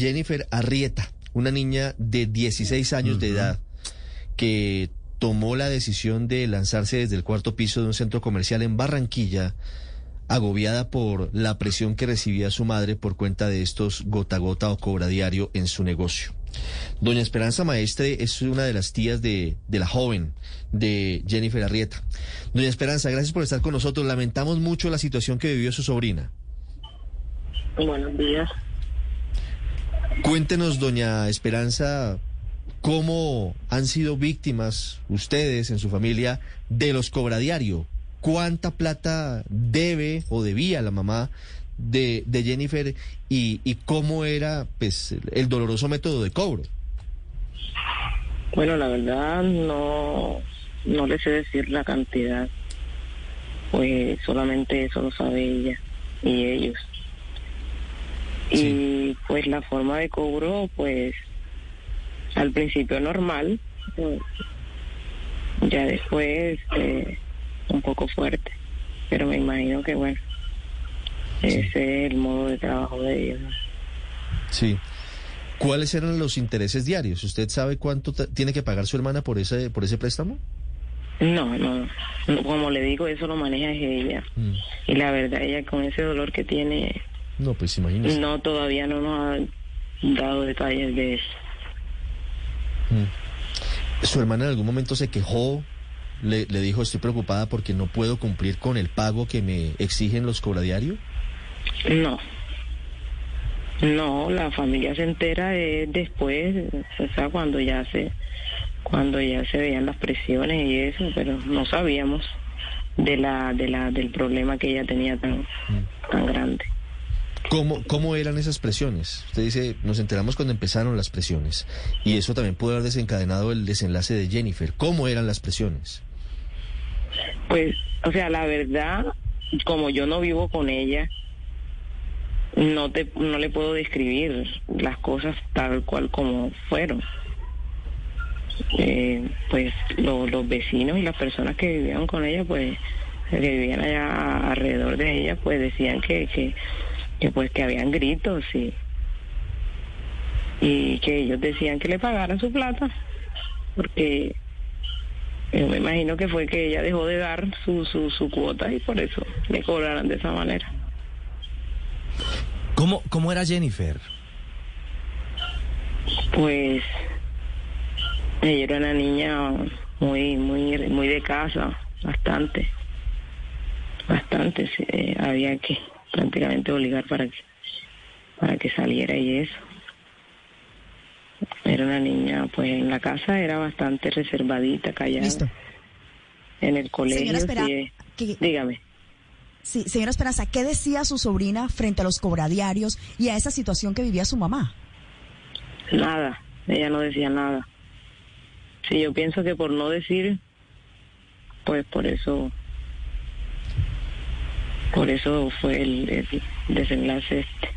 Jennifer Arrieta, una niña de 16 años de edad que tomó la decisión de lanzarse desde el cuarto piso de un centro comercial en Barranquilla, agobiada por la presión que recibía su madre por cuenta de estos gota a gota o cobra diario en su negocio. Doña Esperanza Maestre es una de las tías de, de la joven, de Jennifer Arrieta. Doña Esperanza, gracias por estar con nosotros. Lamentamos mucho la situación que vivió su sobrina. Buenos días. Cuéntenos, doña Esperanza, cómo han sido víctimas ustedes en su familia de los cobradiario. ¿Cuánta plata debe o debía la mamá de, de Jennifer y, y cómo era pues, el doloroso método de cobro? Bueno, la verdad no, no le sé decir la cantidad. Pues solamente eso lo sabe ella y ellos. Y pues la forma de cobro, pues al principio normal, pues, ya después eh, un poco fuerte. Pero me imagino que bueno, ese es el modo de trabajo de ellos. ¿no? Sí. ¿Cuáles eran los intereses diarios? ¿Usted sabe cuánto tiene que pagar su hermana por ese, por ese préstamo? No, no, no, como le digo, eso lo maneja ella. Mm. Y la verdad, ella con ese dolor que tiene, No, pues imagínese. no, todavía no nos ha dado detalles de eso. ¿Su hermana en algún momento se quejó? Le, le dijo, estoy preocupada porque no puedo cumplir con el pago que me exigen los cobradiarios. No. No, la familia se entera eh, después, o sea, cuando ya se cuando ya se veían las presiones y eso, pero no sabíamos de la de la del problema que ella tenía tan tan grande. ¿Cómo, ¿Cómo eran esas presiones? Usted dice, nos enteramos cuando empezaron las presiones. Y eso también pudo haber desencadenado el desenlace de Jennifer. ¿Cómo eran las presiones? Pues, o sea, la verdad, como yo no vivo con ella, no te no le puedo describir las cosas tal cual como fueron. Eh, pues lo- los vecinos y las personas que vivían con ella, pues que vivían allá alrededor de ella, pues decían que, que, que pues que habían gritos y y que ellos decían que le pagaran su plata porque yo me imagino que fue que ella dejó de dar su, su, su cuota y por eso le cobraron de esa manera. ¿Cómo, cómo era Jennifer? Pues ella era una niña muy, muy, muy de casa, bastante, bastante. eh, había que prácticamente obligar para que, para que saliera y eso. Era una niña, pues en la casa era bastante reservadita, callada. Listo. En el colegio, Señora Espera- sí, que- dígame. Sí, señora Esperanza, ¿qué decía su sobrina frente a los cobradiarios y a esa situación que vivía su mamá? Nada, ella no decía nada. Sí, yo pienso que por no decir, pues por eso, por eso fue el, el desenlace este.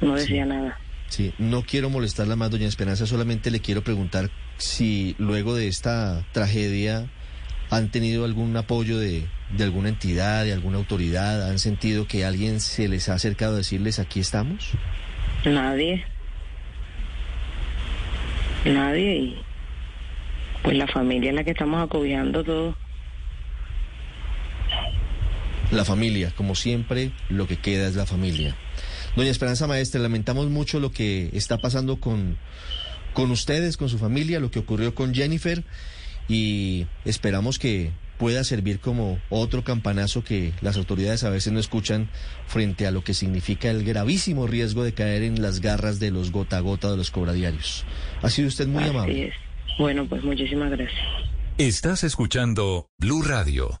No decía nada. Sí, no quiero molestarla más, doña Esperanza, solamente le quiero preguntar si luego de esta tragedia han tenido algún apoyo de, de alguna entidad, de alguna autoridad, han sentido que alguien se les ha acercado a decirles aquí estamos. Nadie. Nadie y pues la familia es la que estamos acogiando todo. La familia, como siempre, lo que queda es la familia. Doña Esperanza Maestre, lamentamos mucho lo que está pasando con, con ustedes, con su familia, lo que ocurrió con Jennifer y esperamos que pueda servir como otro campanazo que las autoridades a veces no escuchan frente a lo que significa el gravísimo riesgo de caer en las garras de los gota a gota de los cobradiarios. Ha sido usted muy Así amable. es. Bueno, pues muchísimas gracias. Estás escuchando Blue Radio.